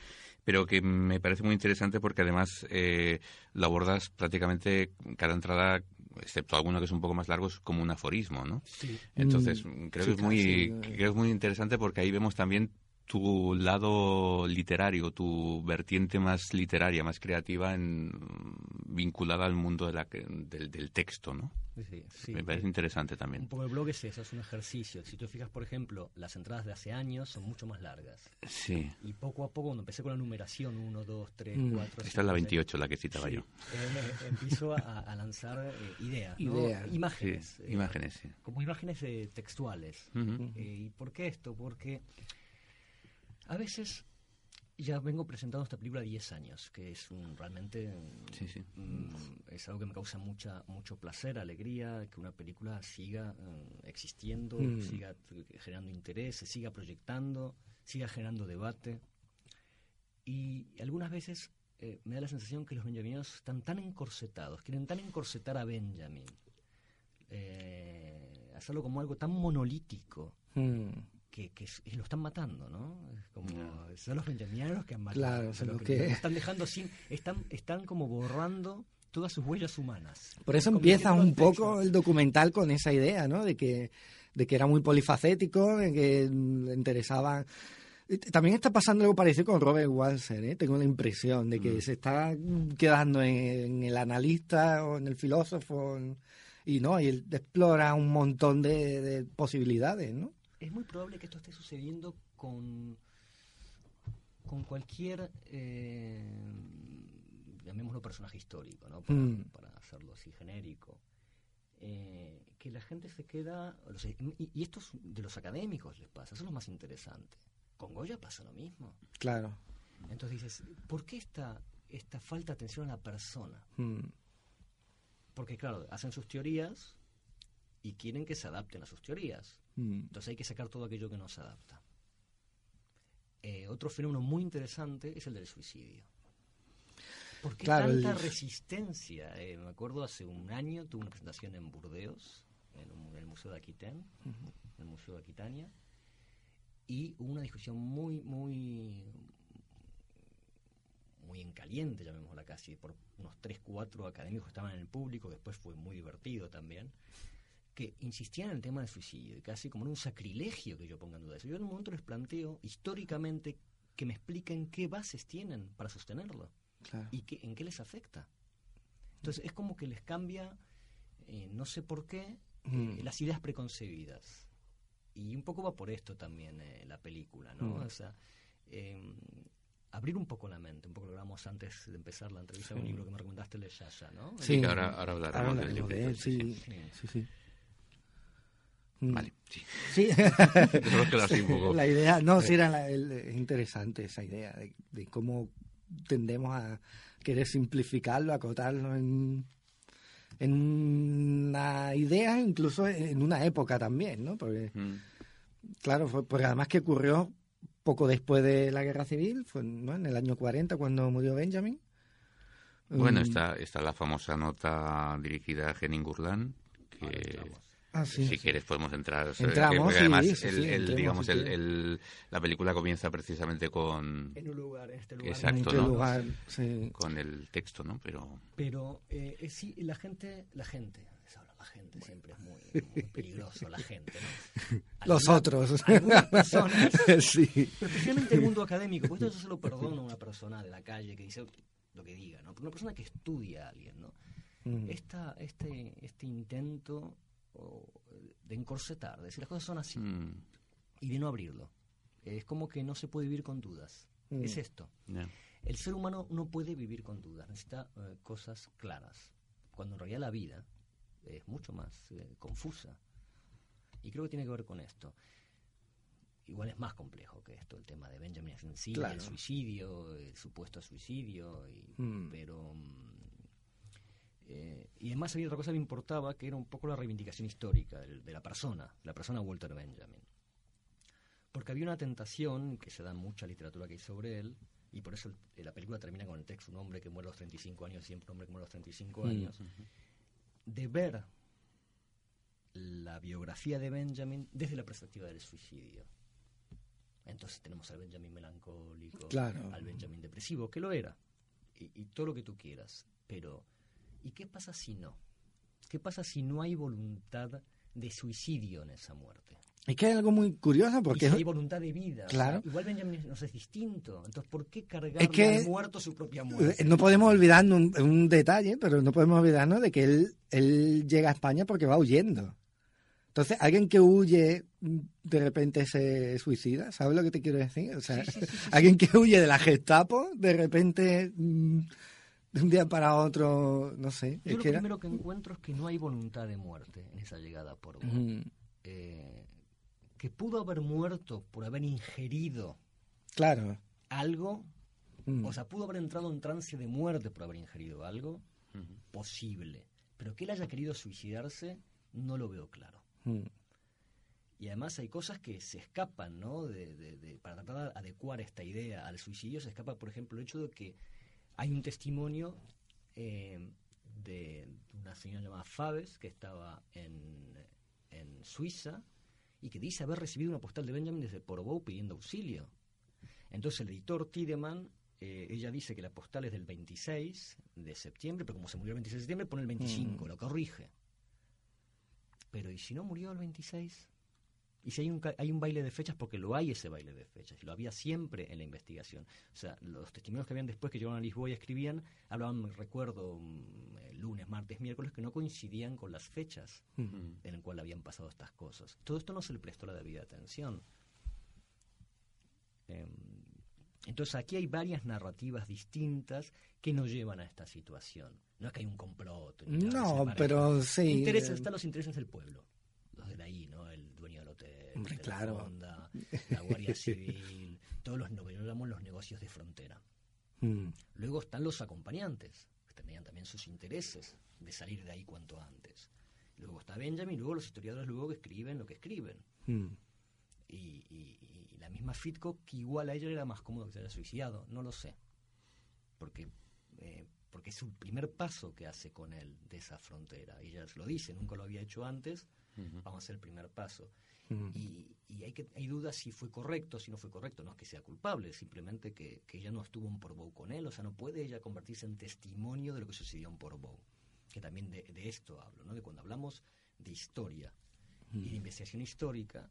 pero que me parece muy interesante porque además eh, lo abordas prácticamente cada entrada, excepto alguno que es un poco más largo, es como un aforismo, ¿no? sí. Entonces, Mm, creo sí, que es muy creo que es muy interesante porque ahí vemos también tu lado literario, tu vertiente más literaria, más creativa, en, vinculada al mundo de la, del, del texto, ¿no? Sí, sí. Me parece interesante Un también. poco el blog es eso, es un ejercicio. Si tú fijas, por ejemplo, las entradas de hace años son mucho más largas. Sí. Y poco a poco, cuando empecé con la numeración, 1, 2, 3, Mm. 4... Esta es la 28, la que citaba yo. eh, empiezo a, a lanzar eh, ideas, ¿no? Ideas. Sí, imágenes. eh, imágenes, sí. Como imágenes eh, textuales. Ujú. Eh, ¿Y por qué esto? Porque a veces ya vengo presentando esta película 10 años, que es un, realmente Sí, sí. es algo que me causa mucha mucho placer, alegría, que una película siga mm, existiendo, Mm. siga eh, generando interés, se siga proyectando, siga generando debate. Y algunas veces eh, me da la sensación que los benjaminianos están tan encorsetados, quieren tan encorsetar a Benjamin, eh, hacerlo como algo tan monolítico Mm. Que, que es- y lo están matando, ¿no? Es como, No. son los benjaminianos los que han matado. Claro, son los que, están dejando sin, están, están como borrando todas sus huellas humanas. Por eso empieza un poco el documental con esa idea, ¿no? De que, de que era muy polifacético, de que le interesaba También está pasando algo parecido con Robert Walser, ¿eh? tengo la impresión de que Mm. se está quedando en, el analista o en el filósofo y no, y él explora un montón de, de posibilidades, ¿no? Es muy probable que esto esté sucediendo con, con cualquier, eh, llamémoslo personaje histórico, ¿no? Para, Mm. para hacerlo así genérico. Eh, que la gente se queda, los- y, y esto es de los académicos les pasa, eso es lo más interesante. Con Goya pasa lo mismo. Claro. Entonces dices, ¿por qué esta, esta falta de atención a la persona? Mm. Porque claro, hacen sus teorías y quieren que se adapten a sus teorías. Mm. Entonces hay que sacar todo aquello que no se adapta. Eh, otro fenómeno muy interesante es el del suicidio. ¿Por qué Claro, tanta el- resistencia? Eh, me acuerdo hace un año tuve una presentación en Burdeos, en, un- en el Museo de Aquitaine, en el Museo de Aquitania, y hubo una discusión muy, muy, muy en caliente, llamémosla casi, por unos 3, 4 académicos que estaban en el público, después fue muy divertido también, que insistían en el tema del suicidio, y casi como en un sacrilegio que yo ponga en duda eso. Yo en un momento les planteo históricamente que me expliquen qué bases tienen para sostenerlo Claro. y qué, en qué les afecta. Entonces es como que les cambia, eh, no sé por qué, eh, Mm. las ideas preconcebidas. Y un poco va por esto también eh, la película, ¿no? Mm. O sea, eh, abrir un poco la mente, un poco lo hablamos antes de empezar la entrevista, un Sí. libro que me recomendaste, el de Yasha, ¿no? Sí. que ahora, ahora hablaremos Ahora del hablaremos de él, sí. Sí. Sí, sí. Vale, sí. Sí. Así un poco. La idea, no, sí, era la- el- interesante esa idea de, de cómo tendemos a querer simplificarlo, acotarlo en, en una idea, incluso en una época también, ¿no? Porque, Mm. claro, fue, porque además que ocurrió poco después de la guerra civil, fue ¿no? en el año 40 cuando murió Benjamin. Bueno, Mm, está, está la famosa nota dirigida a Henning Gurlan, que. Ah, sí, si sí. quieres podemos entrar. sea, Entramos, además, sí, el, sí, el- entremos, digamos, la película comienza precisamente con, En un lugar, en este lugar. Exacto, en este ¿no? lugar, sí. con el texto, ¿no? Pero Pero eh, eh, sí, la gente, la gente, la gente, siempre es muy, muy peligroso la gente, ¿no? Los otros. Algunas personas, sí. pero especialmente el mundo académico, porque esto yo se lo perdono a una persona de la calle que dice lo que diga, ¿no? Pero una persona que estudia a alguien, ¿no? Mm. Esta, este, este intento o, de encorsetar, de decir las cosas son así mm, y de no abrirlo. Es como que no se puede vivir con dudas. Mm. Es esto. El ser humano no puede vivir con dudas, necesita eh, cosas claras, cuando en realidad la vida es mucho más eh, confusa. Y creo que tiene que ver con esto. Igual es más complejo que esto, el tema de Benjamin en sí, Claro. el suicidio, el supuesto suicidio, y- Mm. pero... eh, y además había otra cosa que me importaba, que era un poco la reivindicación histórica del- de, la persona, la persona Walter Benjamin. Porque había una tentación, que se da en mucha literatura que hay sobre él, y por eso el- la película termina con el texto, un hombre que muere a los 35 años, siempre un hombre que muere a los 35 Mm. años, de ver la biografía de Benjamin desde la perspectiva del suicidio. Entonces tenemos al Benjamin melancólico, Claro. al Benjamin depresivo, que lo era, y, y todo lo que tú quieras, pero ¿y qué pasa si no? ¿Qué pasa si no hay voluntad de suicidio en esa muerte? Es que es algo muy curioso y porque si hay voluntad de vida. o sea, Claro. igual Benjamin nos es distinto. Entonces, ¿por qué cargarle Es que- al muerto su propia muerte? No podemos olvidarnos un, un detalle, pero no podemos olvidarnos de que él, él llega a España porque va huyendo. Entonces, alguien que huye mm, de repente se suicida, ¿sabes lo que te quiero decir? O sea, alguien que huye de la Gestapo, de repente, mm, de un día para otro, no sé. Yo es lo que era- primero que encuentro es que no hay voluntad de muerte en esa llegada por. Mm, Eh, que pudo haber muerto por haber ingerido claro. algo, Mm, o sea, pudo haber entrado en trance de muerte por haber ingerido algo, posible. Pero que él haya querido suicidarse, no lo veo claro. mm, Y además hay cosas que se escapan, ¿no? De, de- de- para tratar de adecuar esta idea al suicidio, se escapa, por ejemplo, el hecho de que hay un testimonio eh, de una señora llamada Fabes, que estaba en, en Suiza, y que dice haber recibido una postal de Benjamin desde Portbou pidiendo auxilio. Entonces el editor Tiedemann, eh, ella dice que la postal es del 26 de septiembre, pero como se murió el 26 de septiembre, pone el 25, Mm. lo corrige. Pero ¿y si no murió el 26? Y si hay un, hay un baile de fechas, porque lo hay ese baile de fechas, y lo había siempre en la investigación. O sea, los testimonios que habían después que llegaron a Lisboa y escribían, hablaban, recuerdo, mm, lunes, martes, miércoles, que no coincidían con las fechas en las cuales habían pasado estas cosas. Todo esto no se le prestó la debida atención. Em, entonces aquí hay varias narrativas distintas que nos llevan a esta situación. No es que hay un complot. no, pero sí. Intereses, eh, están los intereses del pueblo. Los de ahí, ¿no? El claro. la, Guardia Civil, todos los, los negocios de frontera. Mm. Luego están los acompañantes, que tenían también sus intereses de salir de ahí cuanto antes. Luego está Benjamin, luego los historiadores luego que escriben lo que escriben. Mm. Y, la misma Fitco, que igual a ella era más cómodo que se haya suicidado, no lo sé. Porque, eh, porque es un primer paso que hace con él de esa frontera. Ella lo dice, nunca lo había hecho antes, vamos a hacer el primer paso. Y, hay, que, hay dudas si fue correcto, si no fue correcto. No es que sea culpable, simplemente que, que ella no estuvo en Portbou con él. O sea, no puede ella convertirse en testimonio de lo que sucedió en Portbou. Que también de, esto hablo, ¿no? De cuando hablamos de historia y de investigación histórica,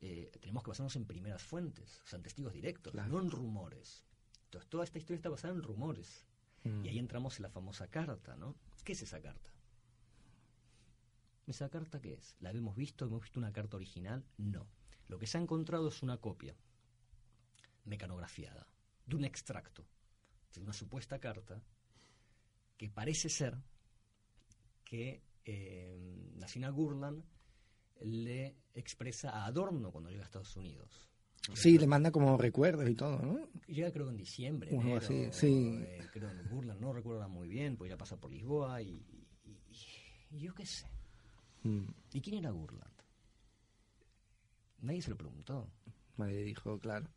eh, tenemos que basarnos en primeras fuentes, o sea, en testigos directos, no en rumores. Entonces, toda esta historia está basada en rumores. Mm. Y ahí entramos en la famosa carta, ¿no? ¿Qué es esa carta? ¿Esa carta qué es? ¿La hemos visto? ¿Hemos visto una carta original? No. Lo que se ha encontrado es una copia mecanografiada de un extracto de una supuesta carta que parece ser que eh, Nacional Gurland le expresa a Adorno cuando llega a Estados Unidos. Sí, le manda como recuerdos y todo, ¿no? Llega creo en diciembre, así, sí. Eh, creo en Burland, no recuerdo muy bien, pues ya pasa por Lisboa y, yo qué sé. Mm. ¿Y quién era Burland? Nadie se lo preguntó. Nadie dijo, claro.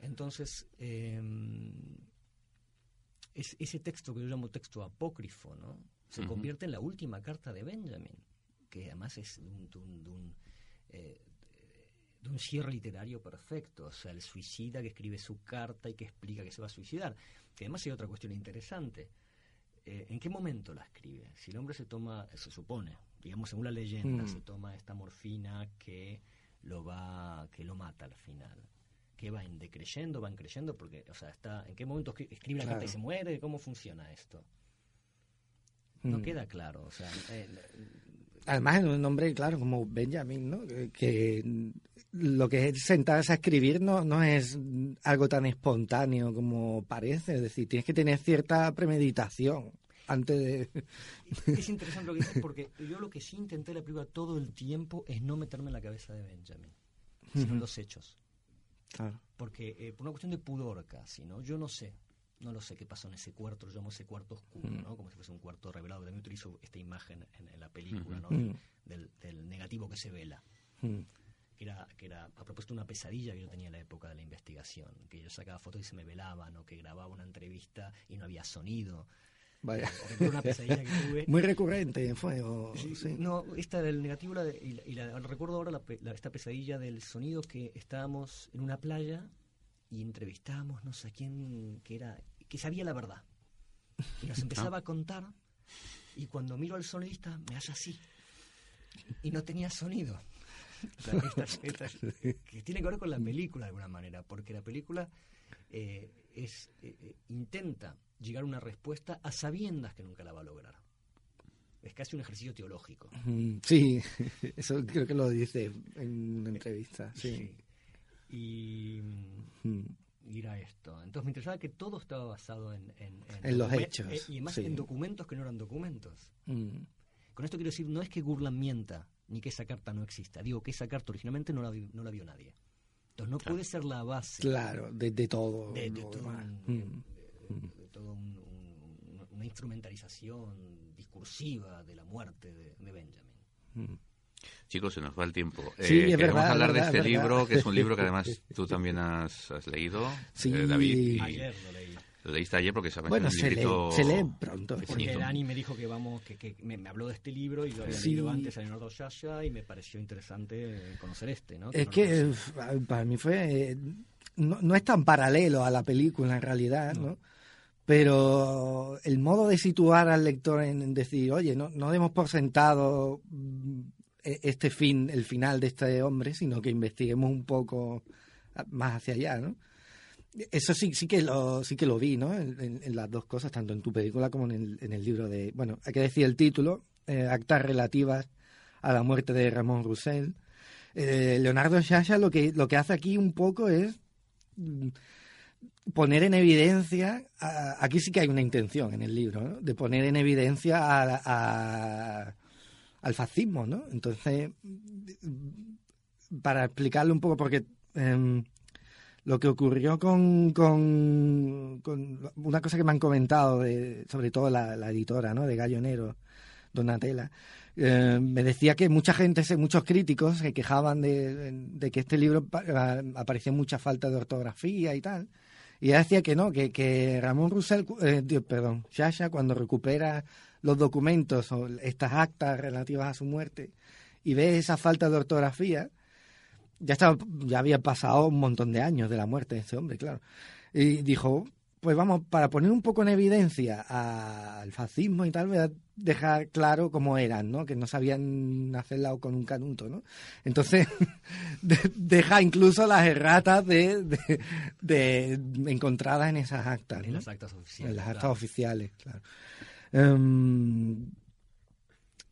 Entonces, em, ese texto que yo llamo texto apócrifo, ¿no? Se convierte en la última carta de Benjamin que además es de un, eh, de un, cierre literario perfecto, o sea, el suicida que escribe su carta y que explica que se va a suicidar. Que además hay otra cuestión interesante. Eh, ¿En qué momento la escribe? Si el hombre se toma, se supone, digamos según la leyenda, mm. se toma esta morfina que lo va, que lo mata al final. ¿Qué va en decreyendo? ¿Van creyendo? Porque, o sea, está, ¿en qué momento escribe la carta y se muere? ¿Cómo funciona esto? No mm. queda claro. O sea, eh, Además, en un nombre, claro, como Benjamin, ¿no? Que, lo que es sentarse a escribir no, no es algo tan espontáneo como parece. Es decir, tienes que tener cierta premeditación antes de... Es interesante lo que dices porque yo lo que sí intenté en la película todo el tiempo es no meterme en la cabeza de Benjamin, sino en los hechos. Claro. Porque eh, por una cuestión de pudor casi, ¿no? Yo no sé no lo sé qué pasó en ese cuarto, lo llamo ese cuarto oscuro, mm. ¿no? Como si fuese un cuarto revelado. También utilizo esta imagen en, la película, ¿no? Mm. Del, negativo que se vela. Mm. Que era, que era, a propósito, una pesadilla que yo tenía en la época de la investigación. Que yo sacaba fotos y se me velaban, o que grababa una entrevista y no había sonido. Vaya. Una pesadilla que tuve. Muy recurrente fue. No, esta del negativo, la y, la, recuerdo ahora esta pesadilla del sonido que estábamos en una playa y entrevistábamos no sé quién que era que sabía la verdad. Y nos empezaba a contar y cuando miro al sonidista me hace así. Y no tenía sonido. que tiene que ver con la película de alguna manera, porque la película eh, es, eh, eh, intenta llegar a una respuesta a sabiendas que nunca la va a lograr. Es casi un ejercicio teológico. Sí, eso creo que lo dice en una entrevista. Sí. Y, ir esto. Entonces me interesaba que todo estaba basado en... En, los hechos. Eh, y además en documentos que no eran documentos. Mm. Con esto quiero decir, no es que Gurlan mienta, ni que esa carta no exista. Digo que esa carta originalmente no la, no la vio nadie. Entonces no puede ser la base. Claro, de, todo. De, todo una instrumentalización discursiva de la muerte de, Benjamin. Mm. Chicos, se nos va el tiempo. Sí, eh, queremos hablar de este libro, que es un libro que además tú también has, leído, sí, eh, David. ayer lo leí. Lo leíste ayer porque sabes bueno, que es un librito... se, lee, se lee pronto. Porque Dani me dijo que vamos, que, que me, habló de este libro y lo había leído antes a Leonardo Shasha y me pareció interesante conocer este, ¿no? es que para mí fue... No, no, es tan paralelo a la película en realidad, ¿no? Pero el modo de situar al lector en decir, oye, no, no demos por sentado e, este fin, el final de este hombre, sino que investiguemos un poco más hacia allá, ¿no? Eso sí, sí que lo, sí que lo vi, ¿no? En, las dos cosas, tanto en tu película como en el, en el libro de, bueno, hay que decir el título, eh, actas relativas a la muerte de Ramón Roussel. Eh, Leonardo Sciascia lo que lo que hace aquí un poco es mm, poner en evidencia, aquí sí que hay una intención en el libro, de poner en evidencia a, al fascismo, ¿no? Entonces, para explicarlo un poco, porque em, lo que ocurrió con, con, una cosa que me han comentado, de, sobre todo la, editora ¿no? de Gallonero, Donatella, eh, me decía que mucha gente, muchos críticos se quejaban de, que este libro aparecía mucha falta de ortografía y tal. Y decía que no, que, que Ramón Roussel, eh, perdón, Shasha, cuando recupera los documentos o estas actas relativas a su muerte y ve esa falta de ortografía, ya, estaba, ya había pasado un montón de años de la muerte de este hombre, claro. Y dijo, pues vamos, para poner un poco en evidencia al fascismo y tal, voy a dejar claro cómo eran, ¿no? Que no sabían hacerla con un canuto, ¿no? Entonces, deja incluso las erratas de, de, encontradas en esas actas. En las actas oficiales. En las actas oficiales, claro. Em,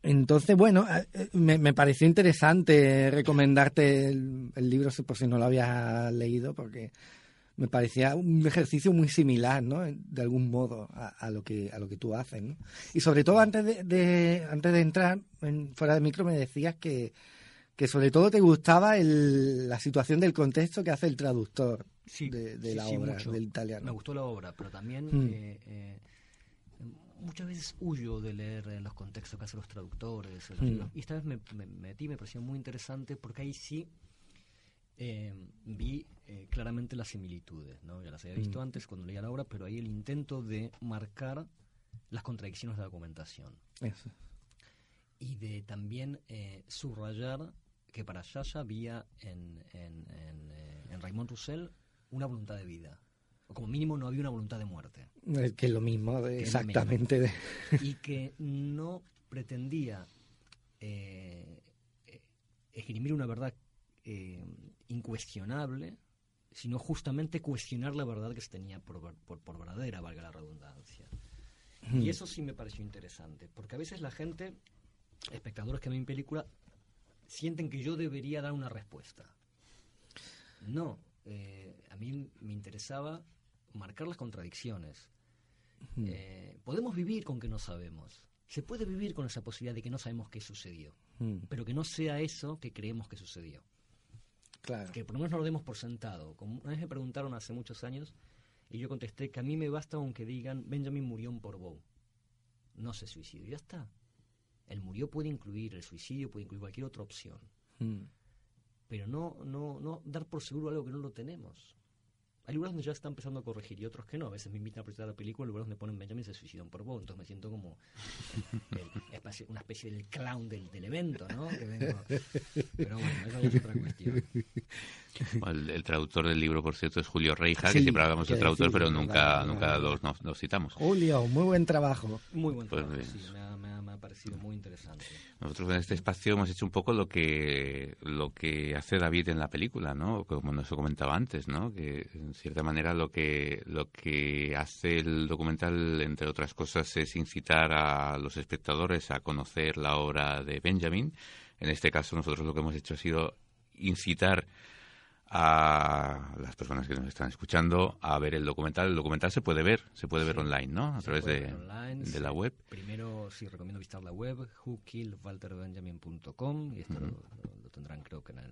entonces, bueno, eh, eh, me, me, pareció interesante recomendarte el, libro por si no lo habías leído, porque me parecía un ejercicio muy similar, ¿no? De algún modo a, lo que a lo que tú haces, ¿no? Y sobre todo antes de, antes de entrar en, fuera de micro me decías que, que sobre todo te gustaba el, la situación del contexto que hace el traductor de, la obra del italiano. Me gustó la obra, pero también mm. eh, muchas veces huyo de leer los contextos que hacen los traductores. Mm. Y esta vez me, metí, me pareció muy interesante porque ahí sí eh, vi eh, claramente las similitudes. ¿no? Ya las había visto mm. antes cuando leía la obra, pero ahí el intento de marcar las contradicciones de la documentación. Y de también eh, subrayar que para Yaya había en, en, en, en Raymond Roussel una voluntad de vida o como mínimo no había una voluntad de muerte. Que es lo mismo, exactamente. Y que no pretendía esgrimir una verdad eh, incuestionable, sino justamente cuestionar la verdad que se tenía por, por, verdadera, valga la redundancia. Y eso sí me pareció interesante, porque a veces la gente, espectadores que ven película, sienten que yo debería dar una respuesta. No, a mí me interesaba marcar las contradicciones. Eh, podemos vivir con que no sabemos. Se puede vivir con esa posibilidad de que no sabemos qué sucedió, pero que no sea eso que creemos que sucedió. Claro. Que por lo menos no lo demos por sentado. Como una vez me preguntaron hace muchos años y yo contesté que a mí me basta aunque digan Benjamin murió en Portbou. No se suicidó, ya está. El murió puede incluir, el suicidio puede incluir cualquier otra opción. Pero no, no, no dar por seguro algo que no lo tenemos. Hay lugares donde ya está empezando a corregir y otros que no. A veces me invitan a presentar la película, lugares donde ponen Benjamin se suicidan por vos. Entonces me siento como una especie del clown del, evento, ¿no? Pero bueno, esa es otra cuestión. El, traductor del libro, por cierto, es Julio Reija, que siempre hablamos de traductor, pero nunca, nunca nos, citamos. Julio, muy buen trabajo. Muy buen pues trabajo, sí, me ha, parecido muy interesante. Nosotros en este espacio hemos hecho un poco lo que lo que hace David en la película, ¿no? Como nos comentaba antes, ¿no? Que en cierta manera lo que lo que hace el documental, entre otras cosas, es incitar a los espectadores a conocer la obra de Benjamin. En este caso, nosotros lo que hemos hecho ha sido incitar a las personas que nos están escuchando a ver el documental. El documental se puede ver, se puede ver online, ¿no? A través de, de la web. Primero, sí, recomiendo visitar la web, whokillwalterbenjamin.com, y esto lo, tendrán creo que en el,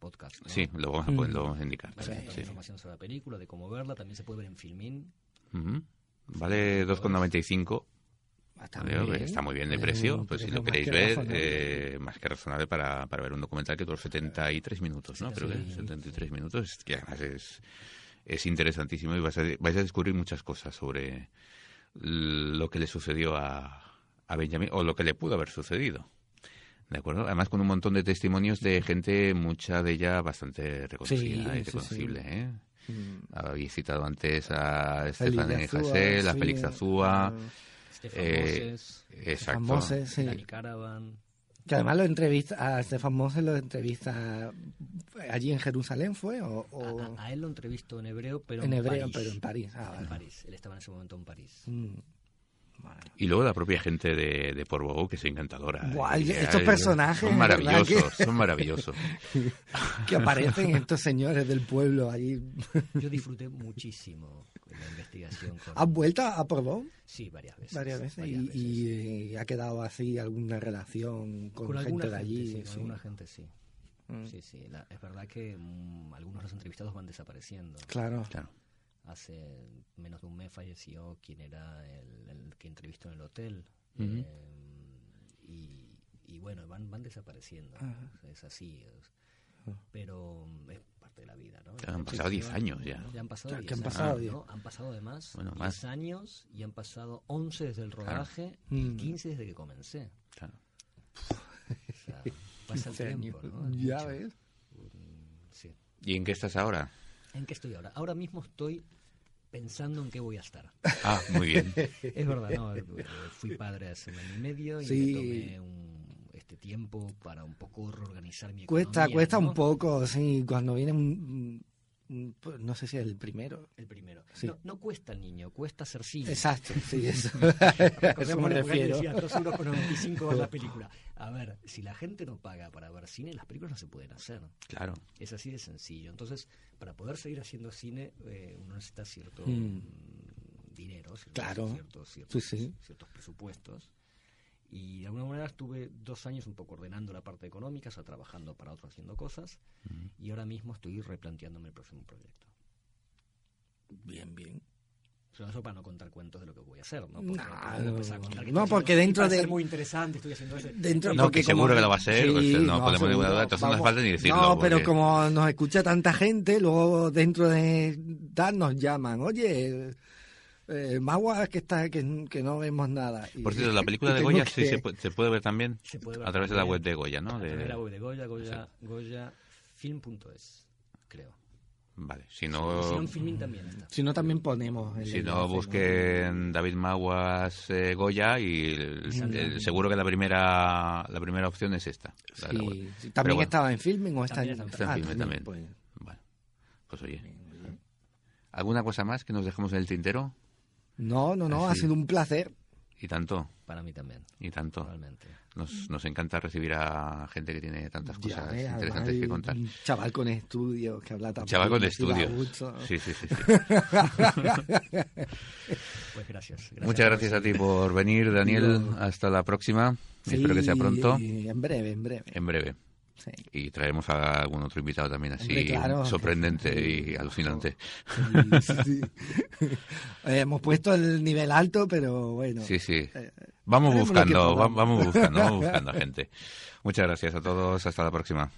podcast. Sí, lo vamos, a, lo vamos a indicar. información sobre la película, de cómo verla, también se puede ver en Filmin. Vale 2,95 Está muy bien de precio, pues si lo queréis ver, eh, más que razonable para, para ver un documental que dura 73 minutos, ¿no? Pero 73 minutos, que además es, es interesantísimo y vais a, vais a descubrir muchas cosas sobre lo que le sucedió a, a Benjamin o lo que le pudo haber sucedido. ¿De acuerdo? Además con un montón de testimonios de gente, mucha de ella bastante reconocida y reconocible, ¿eh? Mm. Habéis citado antes a Estefan Hassel, a Félix Azúa... Eh, exacto. Moses, Dani Caravan. Que además lo entrevista, a Stefan Mose lo entrevista allí en Jerusalén, ¿fue? O, o- A, a él lo entrevisto en hebreo, pero En en, hebreo, París. pero en París. Ah, En vale. París. Él estaba en ese momento en París. Mm. Bueno. Y luego la propia gente de, de Portbou, que es encantadora. Y, estos personajes, Son ¿verdad maravillosos, que- son maravillosos. Que aparecen estos señores del pueblo allí. Yo disfruté muchísimo la investigación. Con... ¿Has vuelto a Porbón Sí, varias veces. varias veces? varias y, veces. y, eh, ha quedado así alguna relación con, alguna gente de allí. sí, con sí. alguna gente sí. Mm. Sí, sí. La- es verdad que mm, algunos de los entrevistados van desapareciendo. Claro. Claro. Hace menos de un mes falleció quien era el, el que entrevistó en el hotel. Eh, y, y bueno, van, van desapareciendo. Es así. es- Ah. pero mm, es parte de la vida, ¿no? Claro, han pasado sí, 10 van- años ya. Ya han pasado Ya, que 10 han años, pasado ¿no? 10. Han pasado además Bueno, 10 más. años y han pasado 11 desde el rodaje Mm. y 15 desde que comencé. claro. O sea, pasa el 15 tiempo, años. ¿no? Ya mucho. ves. Sí. ¿Y en qué estás ahora? ¿En qué estoy ahora? Ahora mismo estoy pensando en qué voy a estar. Ah, muy bien. Es verdad, ¿no? Fui padre hace un año y medio y Sí. me tomé un, tiempo para un poco reorganizar mi Cuesta, economía, cuesta ¿no? un poco, sí, cuando viene un, un- pues, no sé si es el primero. El primero. Sí. No, no cuesta el niño, cuesta ser cine. Exacto, sí, eso. a eso me refiero. decía 2 euros con 95 ver la película. A ver, si la gente no paga para ver cine, las películas no se pueden hacer. Claro. Es así de sencillo. Entonces, para poder seguir haciendo cine, eh, uno necesita cierto Mm. dinero, Claro. ciertos, ciertos, Sí, sí. ciertos presupuestos. Y de alguna manera estuve dos años un poco ordenando la parte económica, o sea, trabajando para otros haciendo cosas. Y ahora mismo estoy replanteándome el próximo proyecto. Bien, bien. Solo eso para no contar cuentos de lo que voy a hacer, ¿no? No, puedo empezar a contar que no, estoy porque dentro de- muy interesante, estoy haciendo eso. Dentro, No, porque que seguro como- que lo va a ser, pues, no seguro, ninguna duda, entonces no hace falta ni decirlo, No, pero porque- como nos escucha tanta gente, luego dentro de nos llaman, oye, eh, Magua que está que, que no vemos nada. Y- Por cierto, la película de Goya que- sí se puede, se puede ver también Se puede ver a través de la web de Goya, ¿no? A través De- la web de Goya, Goya, goyafilm.es, creo. Vale, si no, también está. Si no, también ponemos. el si no busquen David Maguas eh, Goya y el- el- seguro que la primera la primera opción es esta. la de la web. Sí, ¿También bueno, estaba en filming o está También en, está en Ah, Filmin también. pues, Bueno, pues oye. ¿Alguna cosa más que nos dejemos en el tintero? No, no, no, ha sido un placer. Y tanto, Para mí también, y tanto. realmente. Nos, nos encanta recibir a gente que tiene tantas cosas interesantes que contar. Un chaval con estudios que habla tan Chaval con estudios. Sí, sí, sí. sí. Pues gracias. gracias Muchas gracias a ti por venir, Daniel. Hasta la próxima. Sí, Espero que sea pronto, En breve, en breve. en breve. Sí. Y traeremos a algún otro invitado también así Hombre, claro. sorprendente y alucinante. Sí. Eh, hemos puesto el nivel alto, pero bueno. Sí, sí. Eh, Vamos buscando, vamos buscando, vamos buscando gente. Muchas gracias a todos. Hasta la próxima.